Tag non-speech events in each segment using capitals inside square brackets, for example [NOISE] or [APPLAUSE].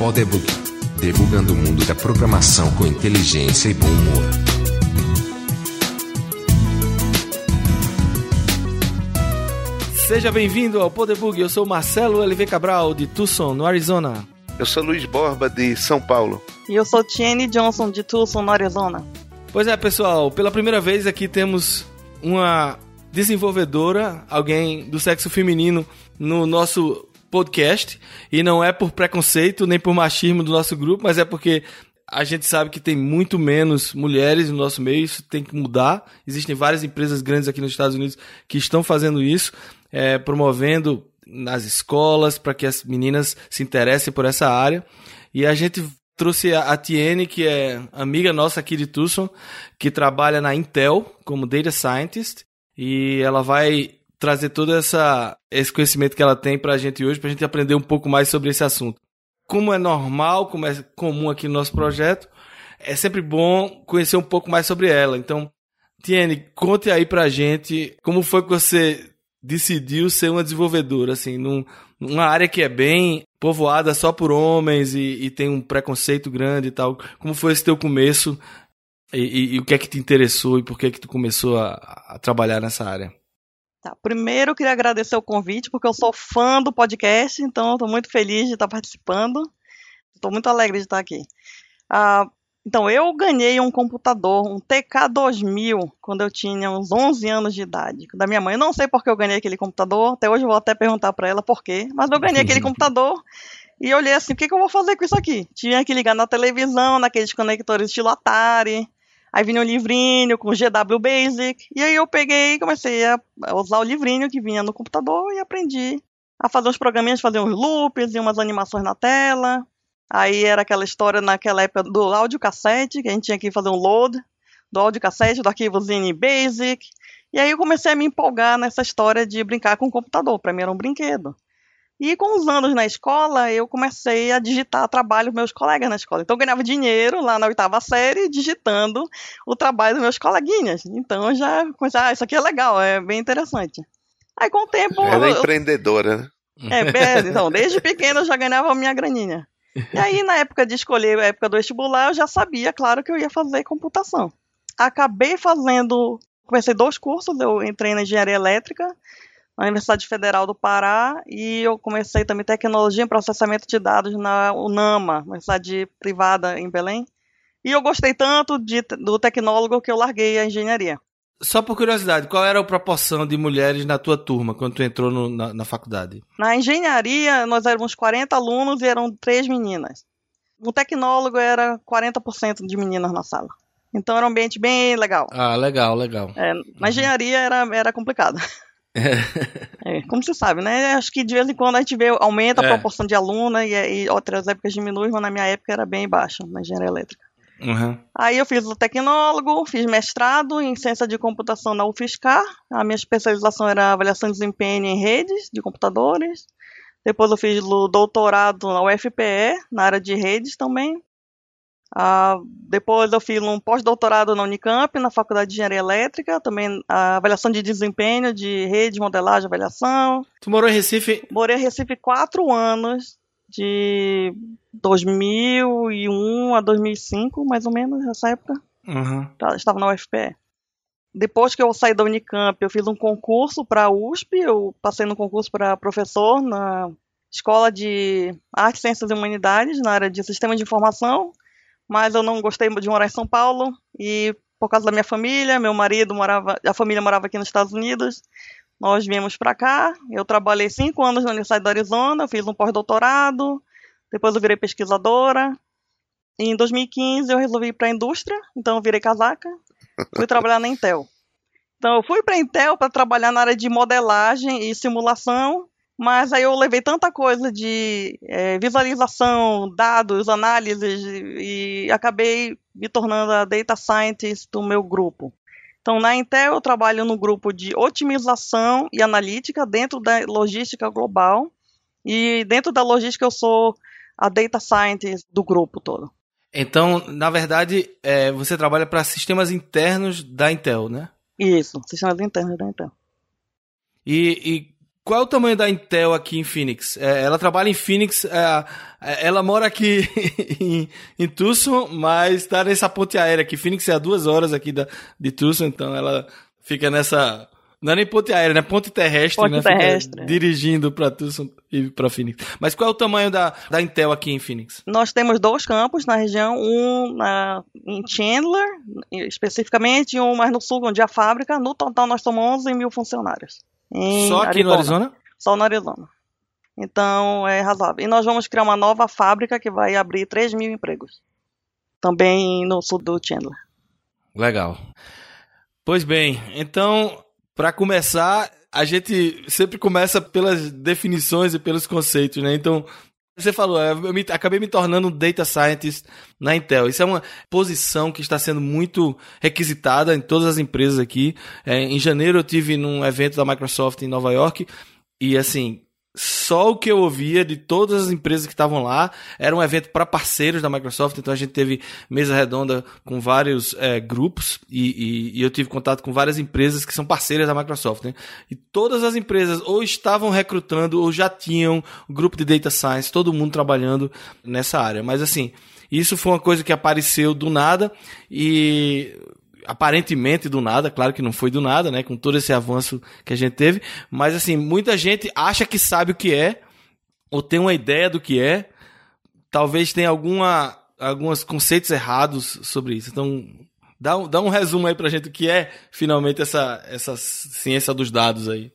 Podebug, debugando o mundo da programação com inteligência e bom humor. Seja bem-vindo ao Podebug. Eu sou Marcelo LV Cabral, de Tucson, no Arizona. Eu sou Luiz Borba, de São Paulo. E eu sou Tiene Johnson, de Tucson, no Arizona. Pois é, pessoal, pela primeira vez aqui temos uma desenvolvedora, alguém do sexo feminino no nosso podcast. E não é por preconceito nem por machismo do nosso grupo, mas é porque a gente sabe que tem muito menos mulheres no nosso meio, isso tem que mudar. Existem várias empresas grandes aqui nos Estados Unidos que estão fazendo isso, é, promovendo nas escolas para que as meninas se interessem por essa área. E a gente trouxe a Tiene, que é amiga nossa aqui de Tucson, que trabalha na Intel como Data Scientist, e ela vai trazer todo essa, esse conhecimento que ela tem para a gente hoje, para a gente aprender um pouco mais sobre esse assunto. Como é normal, como é comum aqui no nosso projeto, é sempre bom conhecer um pouco mais sobre ela. Então, Tiene, conte aí para a gente como foi que você decidiu ser uma desenvolvedora, assim, num, numa área que é bem povoada só por homens e, e tem um preconceito grande e tal. Como foi esse teu começo e, e, e, o que é que te interessou e por que é que tu começou a, a trabalhar nessa área? Tá, primeiro eu queria agradecer o convite, porque eu sou fã do podcast, então estou muito feliz de estar participando. Estou muito alegre de estar aqui. Ah, então, eu ganhei um computador, um TK2000, quando eu tinha uns 11 anos de idade, da minha mãe. Eu não sei por que eu ganhei aquele computador, até hoje eu vou até perguntar para ela por quê, mas eu ganhei aquele [LAUGHS] computador e eu olhei assim, o que, que eu vou fazer com isso aqui? Tinha que ligar na televisão, naqueles conectores estilo Atari, Aí vinha um livrinho com GW Basic. E aí eu peguei e comecei a usar o livrinho que vinha no computador e aprendi a fazer uns programinhas, fazer uns loops e umas animações na tela. Aí era aquela história naquela época do áudio-cassete, que a gente tinha que fazer um load do áudio-cassete, do arquivo Zine Basic. E aí eu comecei a me empolgar nessa história de brincar com o computador. Para mim era um brinquedo. E com os anos na escola, eu comecei a digitar trabalho dos meus colegas na escola. Então eu ganhava dinheiro lá na oitava série digitando o trabalho dos meus coleguinhas. Então eu já comecei, ah, isso aqui é legal, é bem interessante. Aí com o tempo. Ela é empreendedora, né? É, então, desde pequena eu já ganhava a minha graninha. E aí, na época de escolher a época do vestibular, eu já sabia, claro, que eu ia fazer computação. Acabei fazendo. Comecei dois cursos, eu entrei na engenharia elétrica na Universidade Federal do Pará e eu comecei também tecnologia em processamento de dados na UNAMA, universidade privada em Belém. E eu gostei tanto de, do tecnólogo que eu larguei a engenharia. Só por curiosidade, qual era a proporção de mulheres na tua turma quando tu entrou no, na, na faculdade? Na engenharia, nós éramos 40 alunos e eram três meninas. No tecnólogo era 40% de meninas na sala. Então era um ambiente bem legal. Ah, legal, legal. É, na engenharia era, era complicado. [LAUGHS] É, como você sabe, né? Acho que de vez em quando a gente vê, aumenta a é. proporção de aluna e, e, outras épocas diminui, mas na minha época era bem baixa, na engenharia elétrica. Uhum. Aí eu fiz o tecnólogo, fiz mestrado em ciência de computação na UFSCar. A minha especialização era avaliação de desempenho em redes de computadores. Depois eu fiz o doutorado na UFPE, na área de redes também. Uh, depois eu fiz um pós-doutorado na Unicamp, na Faculdade de Engenharia Elétrica, também a avaliação de desempenho, de rede, modelagem, avaliação. Tu morou em Recife? Morei em Recife quatro anos, de 2001 a 2005, mais ou menos, nessa época. Uhum. Estava na UFPE. Depois que eu saí da Unicamp, eu fiz um concurso para a USP, eu passei no concurso para professor na Escola de Artes, Ciências e Humanidades, na área de Sistema de Informação mas eu não gostei de morar em São Paulo e por causa da minha família, meu marido morava, a família morava aqui nos Estados Unidos, nós viemos para cá. Eu trabalhei cinco anos na Universidade do Arizona, fiz um pós-doutorado, depois eu virei pesquisadora. E em 2015 eu resolvi ir para a indústria, então eu virei casaca, fui trabalhar na Intel. Então eu fui para a Intel para trabalhar na área de modelagem e simulação mas aí eu levei tanta coisa de é, visualização, dados, análises, e acabei me tornando a data scientist do meu grupo. Então, na Intel, eu trabalho no grupo de otimização e analítica dentro da logística global. E dentro da logística, eu sou a data scientist do grupo todo. Então, na verdade, é, você trabalha para sistemas internos da Intel, né? Isso, sistemas internos da Intel. E, e qual é o tamanho da Intel aqui em Phoenix? É, ela trabalha em Phoenix, é, é ela mora aqui [LAUGHS] em, em, Tucson, mas está nessa ponte aérea aqui. Phoenix é a duas horas aqui da, de Tucson, então ela fica nessa não é nem ponte aérea, né? Ponte terrestre, ponte né? terrestre. dirigindo para Tucson e para Phoenix. Mas qual é o tamanho da, da Intel aqui em Phoenix? Nós temos dois campos na região, um na, em Chandler, especificamente, e um mais no sul, onde é a fábrica. No total, nós somos 11 mil funcionários. Só aqui Arizona. no Arizona? Só no Arizona. Então, é razoável. E nós vamos criar uma nova fábrica que vai abrir 3 mil empregos. Também no sul do Chandler. Legal. Pois bem, então para começar, a gente sempre começa pelas definições e pelos conceitos, né? Então, você falou, eu me, acabei me tornando um data scientist na Intel. Isso é uma posição que está sendo muito requisitada em todas as empresas aqui. É, em janeiro eu tive num evento da Microsoft em Nova York e assim só o que eu ouvia de todas as empresas que estavam lá era um evento para parceiros da Microsoft, então a gente teve mesa redonda com vários é, grupos e, e, e, eu tive contato com várias empresas que são parceiras da Microsoft, né? E todas as empresas ou estavam recrutando ou já tinham um grupo de data science, todo mundo trabalhando nessa área. Mas assim, isso foi uma coisa que apareceu do nada e aparentemente do nada, claro que não foi do nada, né, com todo esse avanço que a gente teve, mas assim, muita gente acha que sabe o que é, ou tem uma ideia do que é, talvez tenha alguma, alguns conceitos errados sobre isso. Então, dá um, dá um resumo aí pra gente o que é finalmente essa, essa ciência dos dados aí.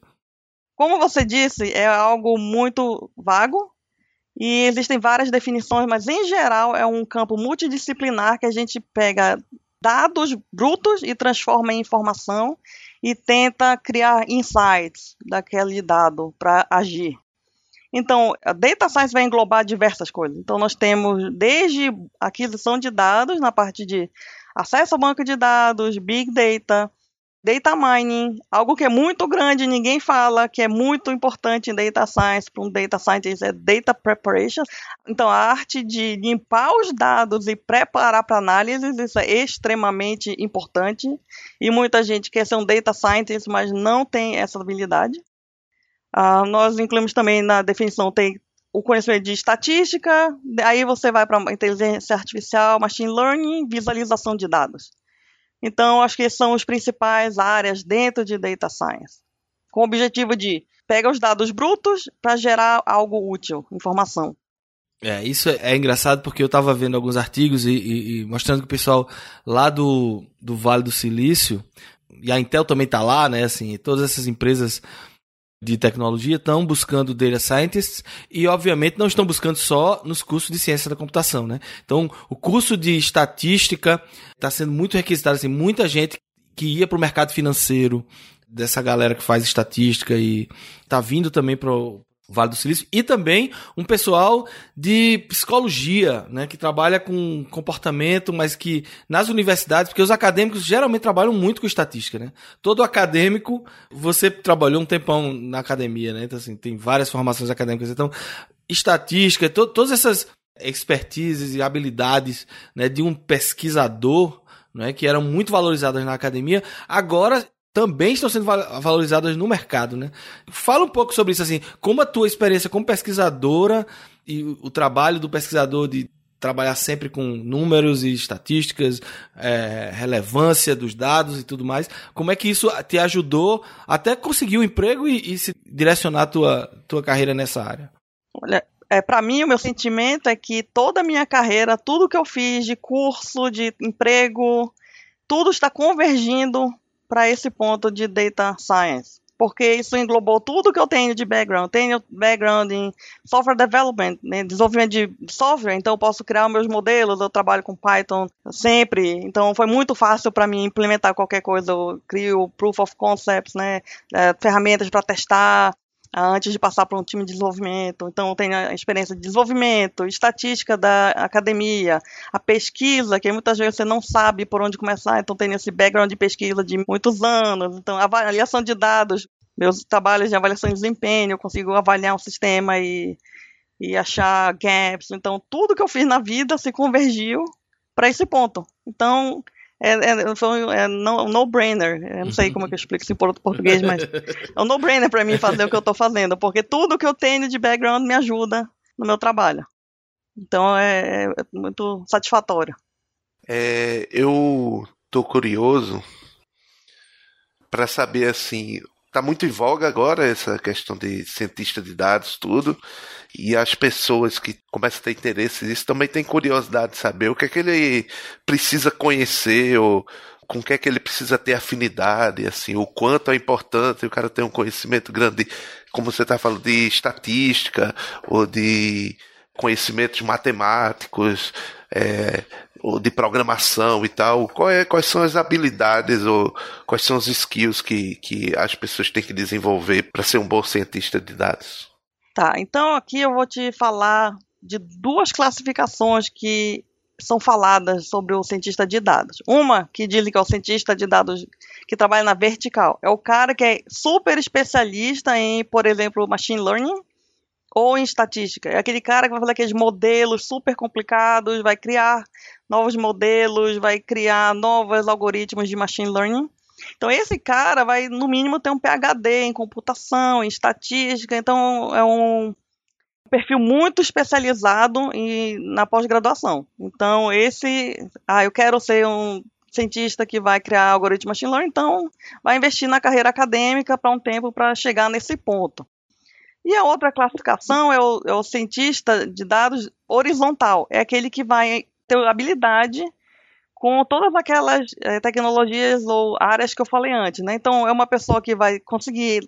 Como você disse, é algo muito vago, e existem várias definições, mas em geral é um campo multidisciplinar que a gente pega dados brutos e transforma em informação e tenta criar insights daquele dado para agir. Então, a data science vai englobar diversas coisas. Então, nós temos desde aquisição de dados na parte de acesso ao banco de dados, big data, Data mining, algo que é muito grande, ninguém fala, que é muito importante em data science, para um data scientist, é data preparation. Então, a arte de limpar os dados e preparar para análise, isso é extremamente importante. E muita gente quer ser um data scientist, mas não tem essa habilidade. Uh, nós incluímos também na definição, tem o conhecimento de estatística, aí você vai para inteligência artificial, machine learning, visualização de dados. Então, acho que são as principais áreas dentro de Data Science, com o objetivo de pegar os dados brutos para gerar algo útil, informação. É, isso é engraçado porque eu estava vendo alguns artigos e, e, e, mostrando que o pessoal lá do, do Vale do Silício, e a Intel também está lá, né? Assim, todas essas empresas de tecnologia estão buscando data scientists e, obviamente, não estão buscando só nos cursos de ciência da computação, né? Então, o curso de estatística está sendo muito requisitado, assim, muita gente que ia para o mercado financeiro, dessa galera que faz estatística e está vindo também para Vale do Silício, e também um pessoal de psicologia, né, que trabalha com comportamento, mas que nas universidades, porque os acadêmicos geralmente trabalham muito com estatística, né? Todo acadêmico, você trabalhou um tempão na academia, né? Então, assim, tem várias formações acadêmicas. Então, estatística, to todas essas expertises e habilidades né, de um pesquisador, né, que eram muito valorizadas na academia, agora também estão sendo valorizadas no mercado, né? Fala um pouco sobre isso, assim, como a tua experiência como pesquisadora e o trabalho do pesquisador de trabalhar sempre com números e estatísticas, é, relevância dos dados e tudo mais, como é que isso te ajudou até conseguir o um emprego e, e, se direcionar a tua, tua carreira nessa área? Olha, é, para mim, o meu sentimento é que toda a minha carreira, tudo que eu fiz de curso, de emprego, tudo está convergindo para esse ponto de data science, porque isso englobou tudo que eu tenho de background. Tenho background em software development, né, desenvolvimento de software, então eu posso criar meus modelos, eu trabalho com Python sempre, então foi muito fácil para mim implementar qualquer coisa. Eu crio proof of concepts, né, é, ferramentas para testar, antes de passar para um time de desenvolvimento. Então, tem a experiência de desenvolvimento, estatística da academia, a pesquisa, que muitas vezes você não sabe por onde começar, então tem esse background de pesquisa de muitos anos. Então, avaliação de dados, meus trabalhos de avaliação de desempenho, eu consigo avaliar um sistema e, e achar gaps. Então, tudo que eu fiz na vida se convergiu para esse ponto. Então, é, é, um é no, no-brainer. Eu não sei como é que eu explico isso em português, mas é um no-brainer para mim fazer o que eu estou fazendo, porque tudo que eu tenho de background me ajuda no meu trabalho. Então é, é muito satisfatório. É, eu tô curioso para saber assim, tá muito em voga agora essa questão de cientista de dados, tudo. E as pessoas que começam a ter interesse nisso também têm curiosidade de saber o que é que ele precisa conhecer ou com o que é que ele precisa ter afinidade, assim, o quanto é importante o cara ter um conhecimento grande, como você está falando, de estatística ou de conhecimentos matemáticos, é, ou de programação e tal. É, quais são as habilidades ou quais são os skills que, que as pessoas têm que desenvolver para ser um bom cientista de dados? Tá, então aqui eu vou te falar de duas classificações que são faladas sobre o cientista de dados. Uma que diz que é o cientista de dados que trabalha na vertical. É o cara que é super especialista em, por exemplo, machine learning ou em estatística. É aquele cara que vai fazer aqueles modelos super complicados, vai criar novos modelos, vai criar novos algoritmos de machine learning. Então, esse cara vai, no mínimo, ter um PhD em computação, em estatística. Então, é um perfil muito especializado em, na pós-graduação. Então, esse. Ah, eu quero ser um cientista que vai criar algoritmo machine learning, então vai investir na carreira acadêmica para um tempo para chegar nesse ponto. E a outra classificação é o, é o, cientista de dados horizontal, é aquele que vai ter habilidade com todas aquelas é, tecnologias ou áreas que eu falei antes, né? Então, é uma pessoa que vai conseguir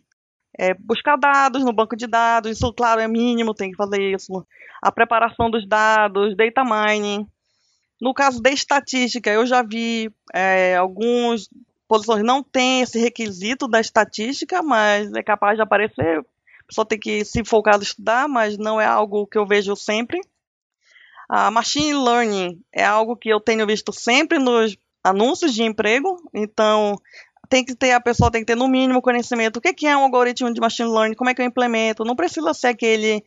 é, buscar dados no banco de dados, isso, claro, é mínimo, tem que fazer isso. A preparação dos dados, data mining. No caso da estatística, eu já vi é, alguns posições não tem esse requisito da estatística, mas é capaz de aparecer. Pessoa tem que se focar em estudar, mas não é algo que eu vejo sempre. A machine learning é algo que eu tenho visto sempre nos anúncios de emprego, então tem que ter a pessoa tem que ter no mínimo conhecimento. O que é um algoritmo de machine learning? Como é que eu implemento? Não precisa ser aquele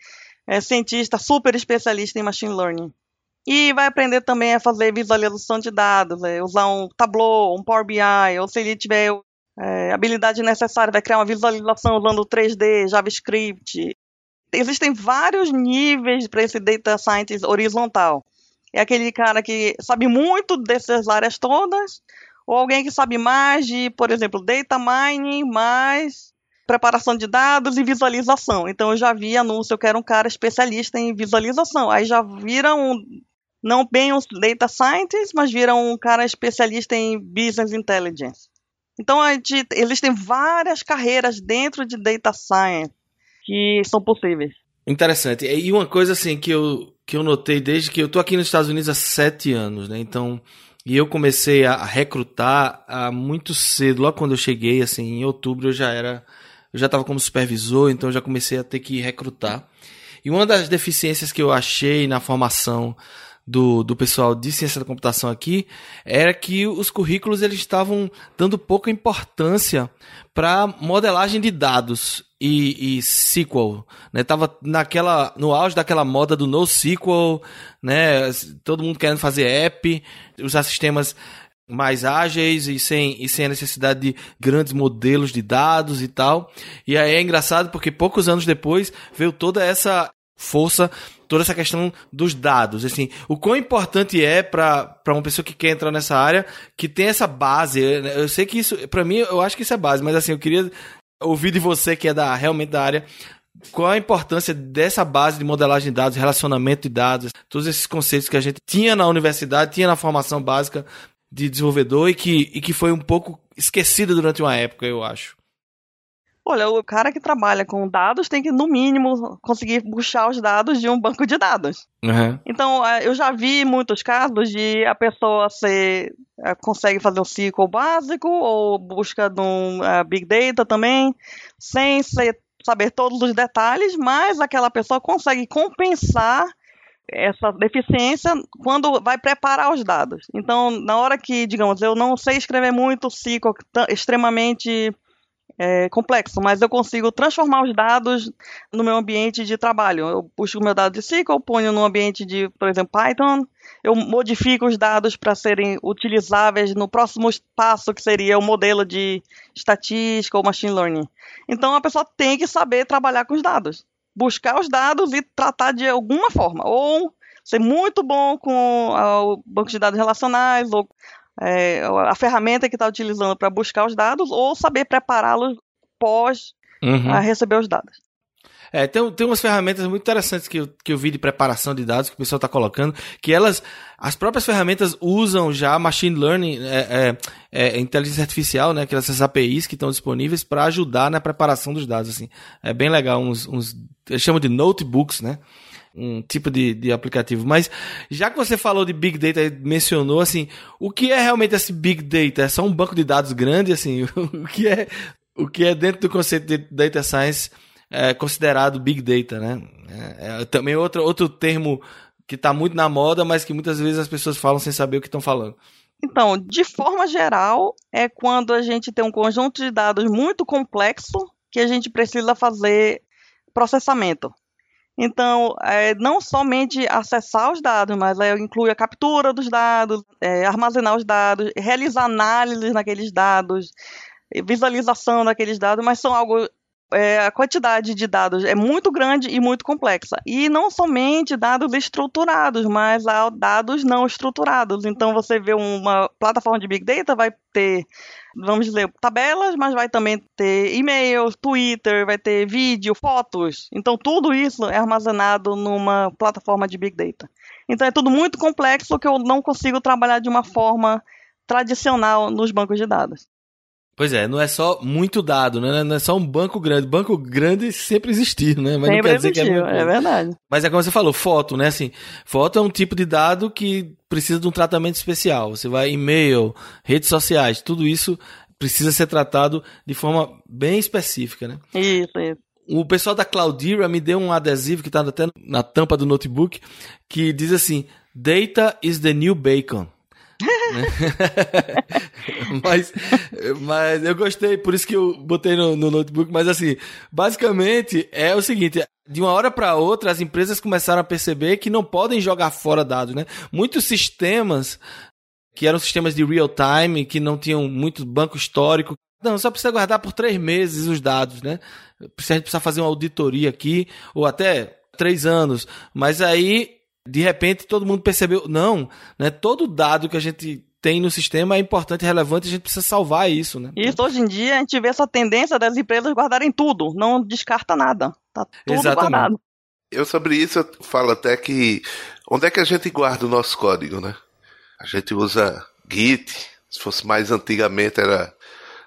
é, cientista super especialista em machine learning. E vai aprender também a fazer visualização de dados, é, usar um Tableau, um Power BI, ou se ele tiver é, habilidade necessária, vai criar uma visualização usando 3D, JavaScript, existem vários níveis para esse data scientist horizontal. É aquele cara que sabe muito dessas áreas todas, ou alguém que sabe mais de, por exemplo, data mining, mais preparação de dados e visualização. Então eu já vi anúncio, eu quero um cara especialista em visualização. Aí já vira um não bem um data scientist, mas vira um cara especialista em business intelligence. Então gente, existem várias carreiras dentro de data science que são possíveis. Interessante. E uma coisa assim que eu, que eu notei desde que eu tô aqui nos Estados Unidos há sete anos, né? Então, e eu comecei a recrutar a muito cedo, logo quando eu cheguei, assim, em outubro eu já era, eu já estava como supervisor, então eu já comecei a ter que recrutar. E uma das deficiências que eu achei na formação do, do pessoal de ciência da computação aqui era que os currículos eles estavam dando pouca importância para modelagem de dados e, e SQL, né? Tava naquela no auge daquela moda do NoSQL, né? Todo mundo querendo fazer app, usar sistemas mais ágeis e sem, e sem a necessidade de grandes modelos de dados e tal. E aí é engraçado porque poucos anos depois veio toda essa força toda essa questão dos dados. Assim, o quão importante é para uma pessoa que quer entrar nessa área que tem essa base. Eu sei que isso, para mim, eu acho que isso é base, mas assim, eu queria ouvir de você que é da, realmente da área. Qual a importância dessa base de modelagem de dados, relacionamento de dados, todos esses conceitos que a gente tinha na universidade, tinha na formação básica de desenvolvedor e que, e que foi um pouco esquecido durante uma época, eu acho. Olha, o cara que trabalha com dados tem que, no mínimo, conseguir puxar os dados de um banco de dados. Uhum. Então, é, eu já vi muitos casos de a pessoa ser, é, consegue fazer o SQL básico ou busca de um uh, Big Data também, sem ser, saber todos os detalhes, mas aquela pessoa consegue compensar essa deficiência quando vai preparar os dados. Então, na hora que, digamos, eu não sei escrever muito SQL extremamente é, complexo, mas eu consigo transformar os dados no meu ambiente de trabalho. Eu puxo o meu dado de SQL, ponho no ambiente de, por exemplo, Python, eu modifico os dados para serem utilizáveis no próximo passo, que seria o modelo de estatística ou machine learning. Então a pessoa tem que saber trabalhar com os dados, buscar os dados e tratar de alguma forma, ou ser muito bom com ah, o banco de dados relacionais, ou é, a ferramenta que está utilizando para buscar os dados, ou saber prepará-los pós uhum. receber os dados. É, tem, tem umas ferramentas muito interessantes que eu, que eu vi de preparação de dados que o pessoal está colocando, que elas, as próprias ferramentas usam já machine learning, é, é, é inteligência artificial, né, aquelas APIs que estão disponíveis para ajudar na preparação dos dados, assim. É bem legal, uns, uns eles chamam de notebooks, né, um tipo de, de aplicativo. Mas já que você falou de Big Data e mencionou, assim, o que é realmente esse Big Data? É só um banco de dados grande, assim? [LAUGHS] o que é, o que é dentro do conceito de Data Science é considerado Big Data, né? É, é também outro, outro termo que está muito na moda, mas que muitas vezes as pessoas falam sem saber o que estão falando. Então, de forma geral, é quando a gente tem um conjunto de dados muito complexo que a gente precisa fazer processamento. Então, é, não somente acessar os dados, mas é, inclui a captura dos dados, é, armazenar os dados, realizar análises naqueles dados, visualização daqueles dados, mas são algo é, a quantidade de dados é muito grande e muito complexa. E não somente dados estruturados, mas há dados não estruturados. Então, você vê uma plataforma de Big Data, vai ter, vamos dizer, tabelas, mas vai também ter e-mails, Twitter, vai ter vídeo, fotos. Então, tudo isso é armazenado numa plataforma de Big Data. Então, é tudo muito complexo que eu não consigo trabalhar de uma forma tradicional nos bancos de dados. Pois é, não é só muito dado, né? Não é só um banco grande. Banco grande sempre existiu, né? Mas sempre não quer dizer existiu, que é, é verdade. Mas é como você falou, foto, né? Assim, foto é um tipo de dado que precisa de um tratamento especial. Você vai e-mail, redes sociais, tudo isso precisa ser tratado de forma bem específica, né? Isso, isso. O pessoal da Cloudera me deu um adesivo que está até na tampa do notebook que diz assim: Data is the new bacon. [LAUGHS] mas, mas eu gostei, por isso que eu botei no, no, notebook. Mas assim, basicamente é o seguinte: de uma hora para outra, as empresas começaram a perceber que não podem jogar fora dados, né? Muitos sistemas que eram sistemas de real time, que não tinham muito banco histórico. Não, só precisa guardar por três meses os dados, né? A gente precisa fazer uma auditoria aqui, ou até três anos. Mas aí de repente todo mundo percebeu, não, né? Todo dado que a gente tem no sistema é importante e relevante, a gente precisa salvar isso, né? Isso, hoje em dia a gente vê essa tendência das empresas guardarem tudo, não descarta nada. Tá tudo Exatamente. guardado. Eu sobre isso eu falo até que onde é que a gente guarda o nosso código, né? A gente usa Git, se fosse mais antigamente era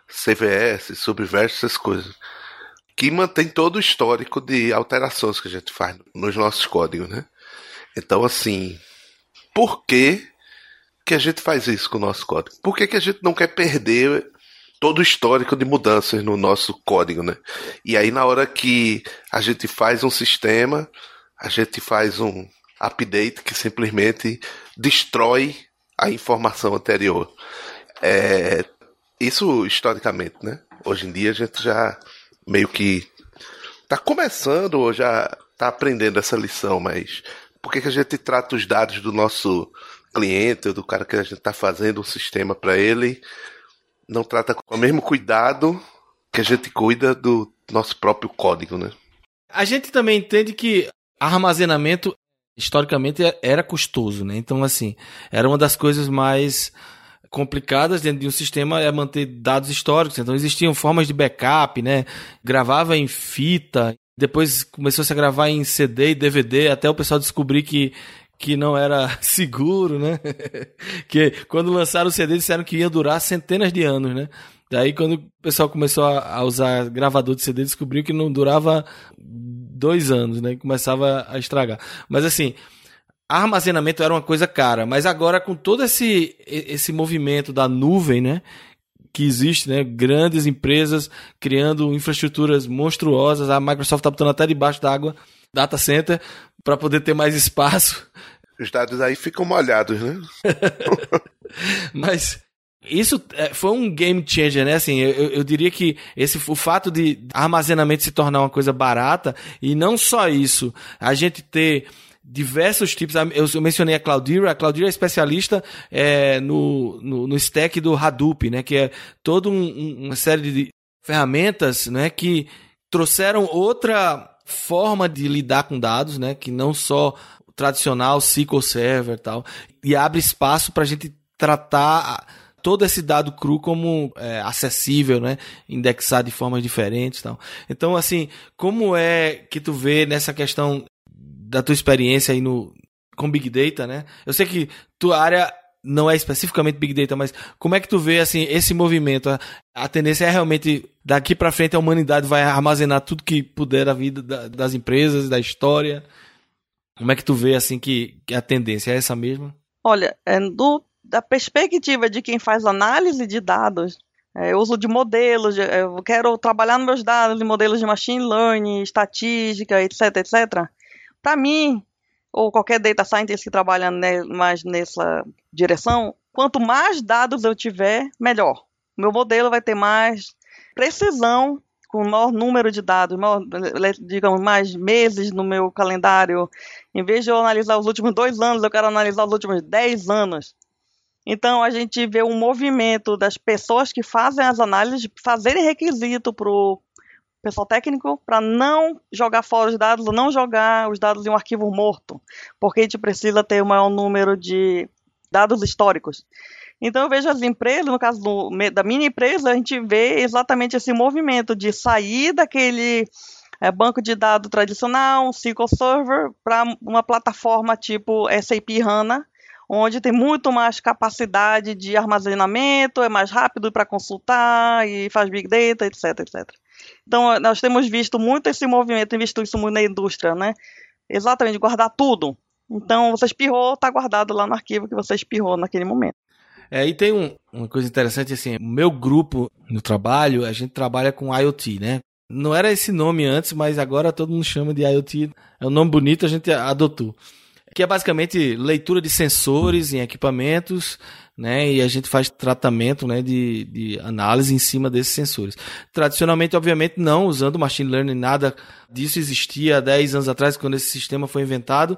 CVS, Subverse, essas coisas. Que mantém todo o histórico de alterações que a gente faz nos nossos códigos, né? Então, assim, por que, que a gente faz isso com o nosso código? Por que, que a gente não quer perder todo o histórico de mudanças no nosso código, né? E aí, na hora que a gente faz um sistema, a gente faz um update que simplesmente destrói a informação anterior. É, isso historicamente, né? Hoje em dia a gente já meio que está começando ou já está aprendendo essa lição, mas por que, que a gente trata os dados do nosso cliente, do cara que a gente está fazendo um sistema para ele, não trata com o mesmo cuidado que a gente cuida do nosso próprio código, né? A gente também entende que armazenamento historicamente era custoso, né? Então, assim, era uma das coisas mais complicadas dentro de um sistema é manter dados históricos. Então, existiam formas de backup, né? Gravava em fita, depois começou -se a gravar em CD e DVD, até o pessoal descobrir que, que não era [LAUGHS] seguro, né? [LAUGHS] que quando lançaram o CD disseram que ia durar centenas de anos, né? Daí quando o pessoal começou a, usar gravador de CD, descobriu que não durava dois anos, né? Começava a estragar. Mas assim, armazenamento era uma coisa cara, mas agora com todo esse, esse movimento da nuvem, né? Que existe, né? Grandes empresas criando infraestruturas monstruosas. A Microsoft está botando até debaixo d'água data center para poder ter mais espaço. [LAUGHS] Os dados aí ficam molhados, né? [LAUGHS] Mas Isso é, foi um game changer, né? Assim, eu, eu diria que esse, o fato de armazenamento se tornar uma coisa barata, e não só isso, a gente ter diversos tipos. Eu mencionei a Cloudera. A Cloudera é especialista é, no, no, no, stack do Hadoop, né? Que é toda um, uma série de ferramentas né, que trouxeram outra forma de lidar com dados, né? Que não só o tradicional SQL Server e tal. E abre espaço para a gente tratar todo esse dado cru como é, acessível, né? Indexar de formas diferentes, tal. Então, assim, como é que tu vê nessa questão da tua experiência aí no com Big Data, né? Eu sei que tua área não é especificamente Big Data, mas como é que tu vê assim esse movimento? A, a tendência é realmente daqui para frente a humanidade vai armazenar tudo que puder da vida da, das empresas, da história. Como é que tu vê assim que, que a tendência é essa mesma? Olha, é do da perspectiva de quem faz análise de dados, é, uso de modelos, eu quero trabalhar nos meus dados de modelos de machine learning, estatística, etc, etc. Para mim, ou qualquer data scientist que trabalha ne, mais nessa direção, quanto mais dados eu tiver, melhor. Meu modelo vai ter mais precisão com maior número de dados, maior, digamos, mais meses no meu calendário. Em vez de eu analisar os últimos dois anos, eu quero analisar os últimos dez anos. Então a gente vê um movimento das pessoas que fazem as análises fazerem requisito para o pessoal técnico para não jogar fora os dados, não jogar os dados em um arquivo morto, porque a gente precisa ter o maior número de dados históricos. Então eu vejo as empresas, no caso do, da minha empresa, a gente vê exatamente esse movimento de sair daquele é, banco de dados tradicional, um SQL Server, para uma plataforma tipo SAP HANA, onde tem muito mais capacidade de armazenamento, é mais rápido para consultar e faz big data, etc, etc. Então, nós temos visto muito esse movimento, tem visto isso muito na indústria, né? Exatamente, guardar tudo. Então, você espirrou, está guardado lá no arquivo que você espirrou naquele momento. É, e tem um, uma coisa interessante, assim, o meu grupo no trabalho, a gente trabalha com IoT, né? Não era esse nome antes, mas agora todo mundo chama de IoT. É um nome bonito, a gente adotou que é basicamente leitura de sensores em equipamentos, né? E a gente faz tratamento, né, de, de análise em cima desses sensores. Tradicionalmente, obviamente, não usando machine learning, nada disso existia há 10 anos atrás, quando esse sistema foi inventado,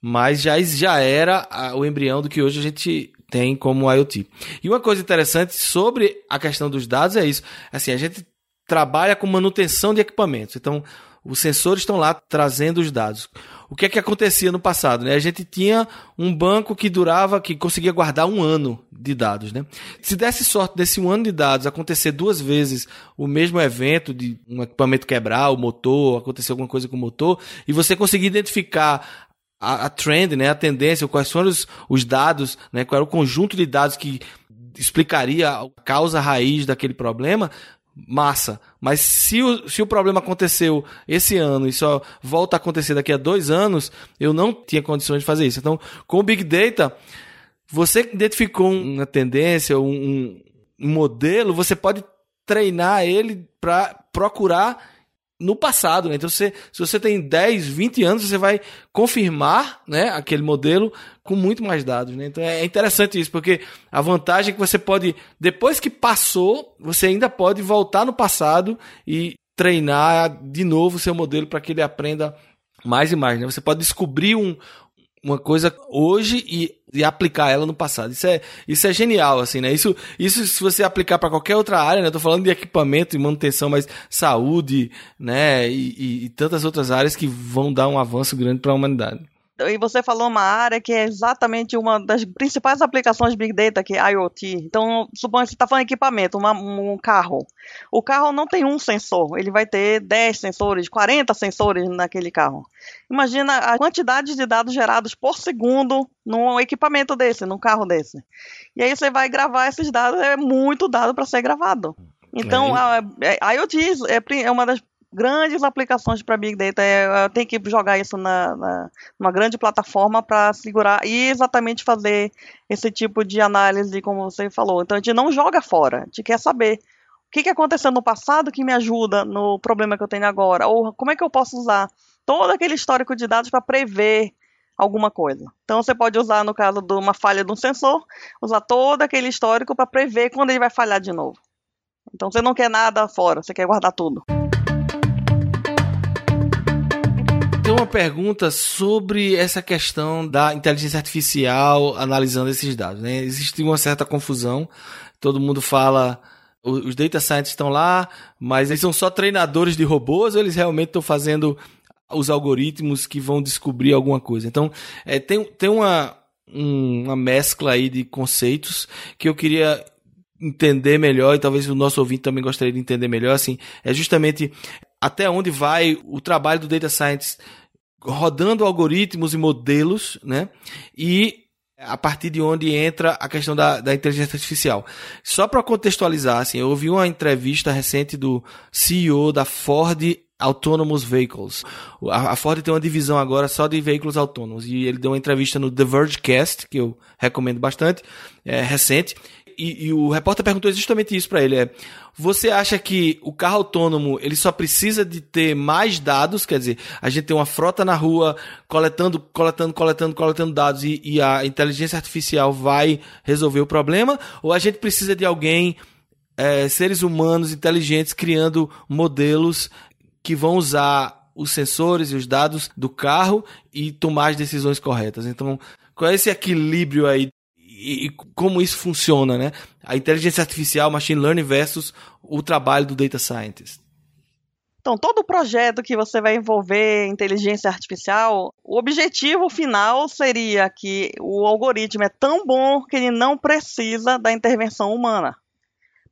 mas já, já era o embrião do que hoje a gente tem como IoT. E uma coisa interessante sobre a questão dos dados é isso. Assim, a gente trabalha com manutenção de equipamentos. Então, os sensores estão lá trazendo os dados. O que é que acontecia no passado? Né? A gente tinha um banco que durava, que conseguia guardar um ano de dados. Né? Se desse sorte desse um ano de dados acontecer duas vezes o mesmo evento, de um equipamento quebrar, o motor, acontecer alguma coisa com o motor, e você conseguir identificar a, a trend, né, a tendência, quais foram os, os dados, né, qual era o conjunto de dados que explicaria a causa raiz daquele problema, massa. Mas se o, se o problema aconteceu esse ano e só volta a acontecer daqui a dois anos, eu não tinha condições de fazer isso. Então, com o Big Data, você identificou uma tendência, um, um modelo, você pode treinar ele para procurar no passado. Né? Então, você, se você tem 10, 20 anos, você vai confirmar né, aquele modelo com muito mais dados. Né? Então, é interessante isso, porque a vantagem é que você pode, depois que passou, você ainda pode voltar no passado e treinar de novo o seu modelo para que ele aprenda mais e mais. Né? Você pode descobrir um, uma coisa hoje e, e, aplicar ela no passado. Isso é, isso é genial, assim, né? Isso, isso se você aplicar para qualquer outra área, né? Tô falando de equipamento e manutenção, mas saúde, né? E, e, e tantas outras áreas que vão dar um avanço grande para a humanidade e você falou uma área que é exatamente uma das principais aplicações de Big Data, que é IoT. Então, suponha que você está falando de equipamento, uma, um carro. O carro não tem um sensor, ele vai ter 10 sensores, 40 sensores naquele carro. Imagina a quantidade de dados gerados por segundo num equipamento desse, num carro desse. E aí você vai gravar esses dados, é muito dado para ser gravado. Então, é. a, a IoT é, é uma das grandes aplicações para Big Data. É, tem que jogar isso na, na numa grande plataforma para segurar e exatamente fazer esse tipo de análise, como você falou. Então a gente não joga fora, a gente quer saber o que, que aconteceu no passado que me ajuda no problema que eu tenho agora, ou como é que eu posso usar todo aquele histórico de dados para prever alguma coisa. Então você pode usar, no caso de uma falha de um sensor, usar todo aquele histórico para prever quando ele vai falhar de novo. Então você não quer nada fora, você quer guardar tudo. Uma pergunta sobre essa questão da inteligência artificial analisando esses dados. Né? Existe uma certa confusão. Todo mundo fala os data scientists estão lá, mas eles são só treinadores de robôs ou eles realmente estão fazendo os algoritmos que vão descobrir alguma coisa? Então, é, tem, tem uma, um, uma mescla aí de conceitos que eu queria entender melhor e talvez o nosso ouvinte também gostaria de entender melhor, assim, é justamente até onde vai o trabalho do data science rodando algoritmos e modelos, né? E a partir de onde entra a questão da, da inteligência artificial. Só para contextualizar, assim, eu ouvi uma entrevista recente do CEO da Ford Autonomous Vehicles. A, Ford tem uma divisão agora só de veículos autônomos e ele deu uma entrevista no The Vergecast, que eu recomendo bastante, é, recente, e, e, o repórter perguntou justamente isso para ele: é, você acha que o carro autônomo ele só precisa de ter mais dados? Quer dizer, a gente tem uma frota na rua coletando, coletando, coletando, coletando dados e, e a inteligência artificial vai resolver o problema? Ou a gente precisa de alguém, é, seres humanos inteligentes, criando modelos que vão usar os sensores e os dados do carro e tomar as decisões corretas? Então, qual é esse equilíbrio aí e, e, como isso funciona, né? A inteligência artificial, machine learning versus o trabalho do data scientist. Então, todo projeto que você vai envolver inteligência artificial, o objetivo final seria que o algoritmo é tão bom que ele não precisa da intervenção humana.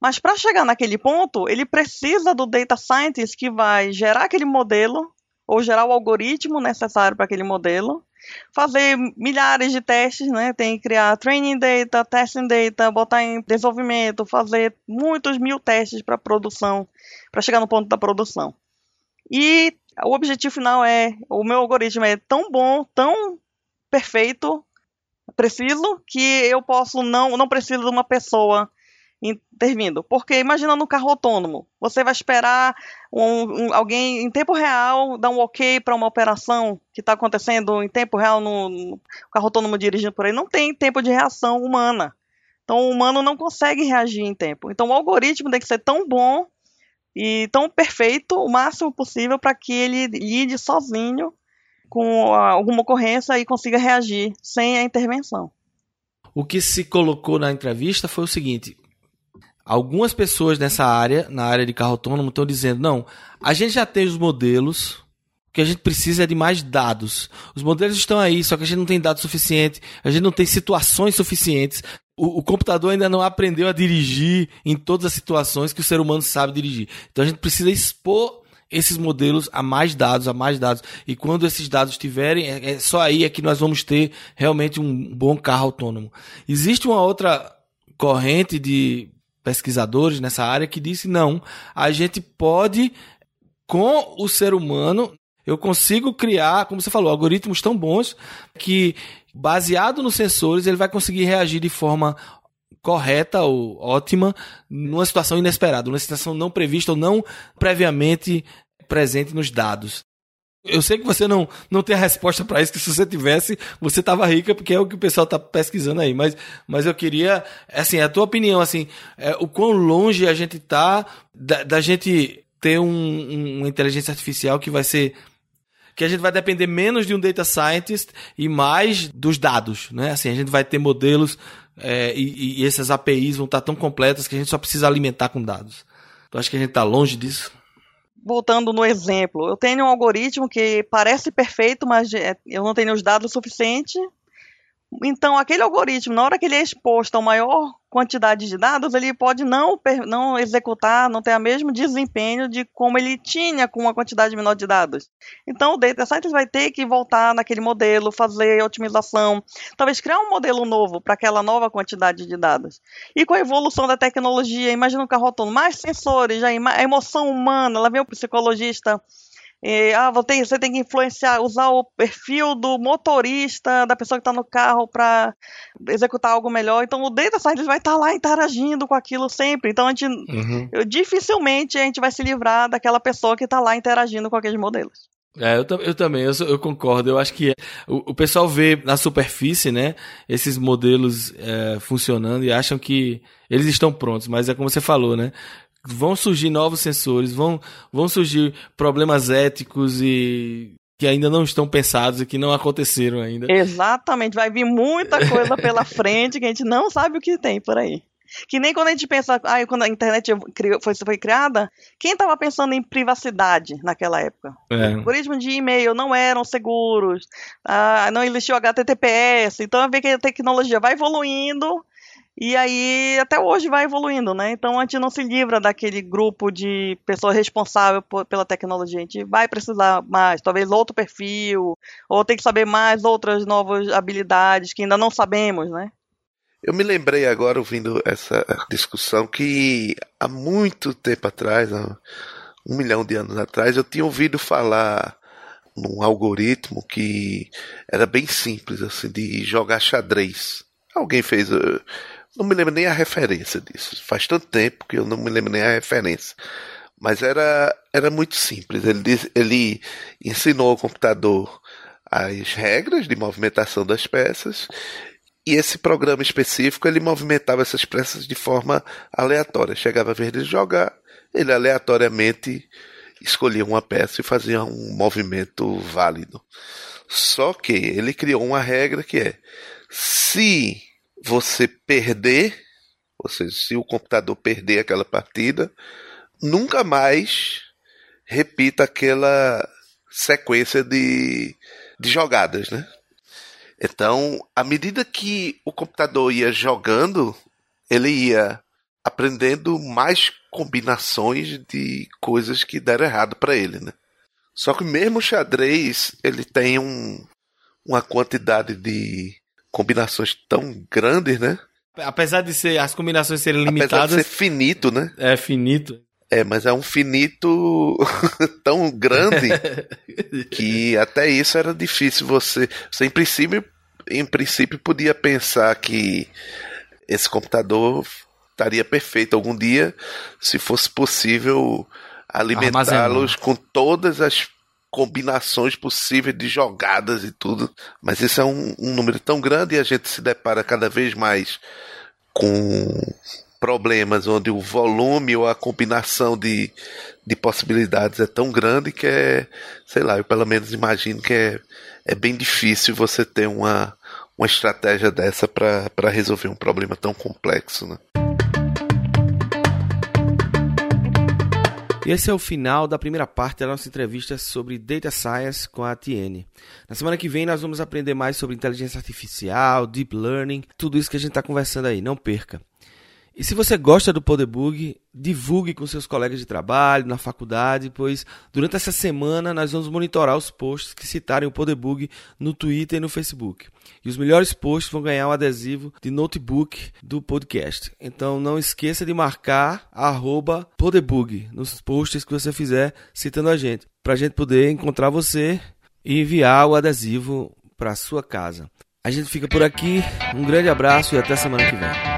Mas para chegar naquele ponto, ele precisa do data scientist que vai gerar aquele modelo ou gerar o algoritmo necessário para aquele modelo fazer milhares de testes, né? Tem que criar training data, testing data, botar em desenvolvimento, fazer muitos mil testes para produção, para chegar no ponto da produção. E o objetivo final é, o meu algoritmo é tão bom, tão perfeito, preciso que eu posso não não preciso de uma pessoa intervindo. Porque imagina no carro autônomo, você vai esperar um, um, alguém em tempo real dar um ok para uma operação que está acontecendo em tempo real no, no, carro autônomo dirigindo por aí. Não tem tempo de reação humana. Então o humano não consegue reagir em tempo. Então o algoritmo tem que ser tão bom e tão perfeito o máximo possível para que ele lide sozinho com alguma ocorrência e consiga reagir sem a intervenção. O que se colocou na entrevista foi o seguinte: Algumas pessoas nessa área, na área de carro autônomo, estão dizendo: não, a gente já tem os modelos, o que a gente precisa é de mais dados. Os modelos estão aí, só que a gente não tem dados suficientes, a gente não tem situações suficientes. O, computador ainda não aprendeu a dirigir em todas as situações que o ser humano sabe dirigir. Então a gente precisa expor esses modelos a mais dados, a mais dados. E quando esses dados estiverem, é, é só aí é que nós vamos ter realmente um bom carro autônomo. Existe uma outra corrente de pesquisadores nessa área que disse não, a gente pode com o ser humano eu consigo criar, como você falou, algoritmos tão bons que baseado nos sensores ele vai conseguir reagir de forma correta ou ótima numa situação inesperada, numa situação não prevista ou não previamente presente nos dados. Eu sei que você não, não tem a resposta para isso, que se você tivesse, você tava rica, porque é o que o pessoal tá pesquisando aí. Mas, mas eu queria, assim, a tua opinião, assim, é, o quão longe a gente tá da, da gente ter um, um, uma inteligência artificial que vai ser que a gente vai depender menos de um data scientist e mais dos dados, né? Assim, a gente vai ter modelos é, e, e essas APIs vão estar tão completas que a gente só precisa alimentar com dados. Então acho que a gente está longe disso voltando no exemplo, eu tenho um algoritmo que parece perfeito, mas é, eu não tenho os dados suficientes. Então, aquele algoritmo, na hora que ele é exposto a maior quantidade de dados, ele pode não, não executar, não ter o mesmo desempenho de como ele tinha com uma quantidade menor de dados. Então, o data scientist vai ter que voltar naquele modelo, fazer otimização, talvez criar um modelo novo para aquela nova quantidade de dados. E com a evolução da tecnologia, imagina um carro autônomo, mais sensores, a emoção humana, lá vem o psicologista e, ah, você tem que influenciar, usar o perfil do motorista, da pessoa que está no carro para executar algo melhor. Então o data scientist vai estar tá lá interagindo com aquilo sempre. Então a gente, uhum. dificilmente a gente vai se livrar daquela pessoa que está lá interagindo com aqueles modelos. É, eu, eu também, eu, eu, concordo. Eu acho que o, o, pessoal vê na superfície, né, esses modelos é, funcionando e acham que eles estão prontos, mas é como você falou, né? Vão surgir novos sensores, vão, vão surgir problemas éticos e que ainda não estão pensados e que não aconteceram ainda. Exatamente, vai vir muita coisa pela [LAUGHS] frente que a gente não sabe o que tem por aí. Que nem quando a gente pensa, ah, quando a internet foi, foi criada, quem estava pensando em privacidade naquela época? É. Algoritmos de e-mail não eram seguros, ah, não existiu HTTPS, então a ver que a tecnologia vai evoluindo e aí até hoje vai evoluindo, né? Então a gente não se livra daquele grupo de pessoas responsáveis pela tecnologia. A gente vai precisar mais, talvez outro perfil, ou tem que saber mais outras novas habilidades que ainda não sabemos, né? Eu me lembrei agora, ouvindo essa discussão, que há muito tempo atrás, um milhão de anos atrás, eu tinha ouvido falar num algoritmo que era bem simples, assim, de jogar xadrez. Alguém fez. Não me lembro nem a referência disso. Faz tanto tempo que eu não me lembro nem a referência. Mas era, era muito simples. Ele, ele ensinou ao computador as regras de movimentação das peças e esse programa específico ele movimentava essas peças de forma aleatória. Chegava a vez de jogar, ele aleatoriamente escolhia uma peça e fazia um movimento válido. Só que ele criou uma regra que é: se você perder, ou seja, se o computador perder aquela partida, nunca mais repita aquela sequência de, de jogadas, né? Então, à medida que o computador ia jogando, ele ia aprendendo mais combinações de coisas que deram errado para ele, né? Só que mesmo o xadrez, ele tem um, uma quantidade de combinações tão grandes, né? Apesar de ser as combinações serem limitadas, Apesar de ser finito, né? É finito. É, mas é um finito [LAUGHS] tão grande [LAUGHS] que até isso era difícil você. Você em princípio, em princípio podia pensar que esse computador estaria perfeito algum dia se fosse possível alimentá-los com todas as combinações possíveis de jogadas e tudo. Mas isso é um, um número tão grande e a gente se depara cada vez mais com problemas onde o volume ou a combinação de, de possibilidades é tão grande que é, sei lá, eu pelo menos imagino que é, é bem difícil você ter uma, uma estratégia dessa para resolver um problema tão complexo, né? Esse é o final da primeira parte da nossa entrevista sobre Data Science com a Tiene. Na semana que vem nós vamos aprender mais sobre inteligência artificial, deep learning, tudo isso que a gente está conversando aí. Não perca. E se você gosta do Podebug, divulgue com seus colegas de trabalho, na faculdade, pois durante essa semana nós vamos monitorar os posts que citarem o Podebug no Twitter e no Facebook. E os melhores posts vão ganhar um adesivo de notebook do podcast. Então não esqueça de marcar arroba Podebug nos posts que você fizer citando a gente, para a gente poder encontrar você e enviar o adesivo para sua casa. A gente fica por aqui, um grande abraço e até semana que vem.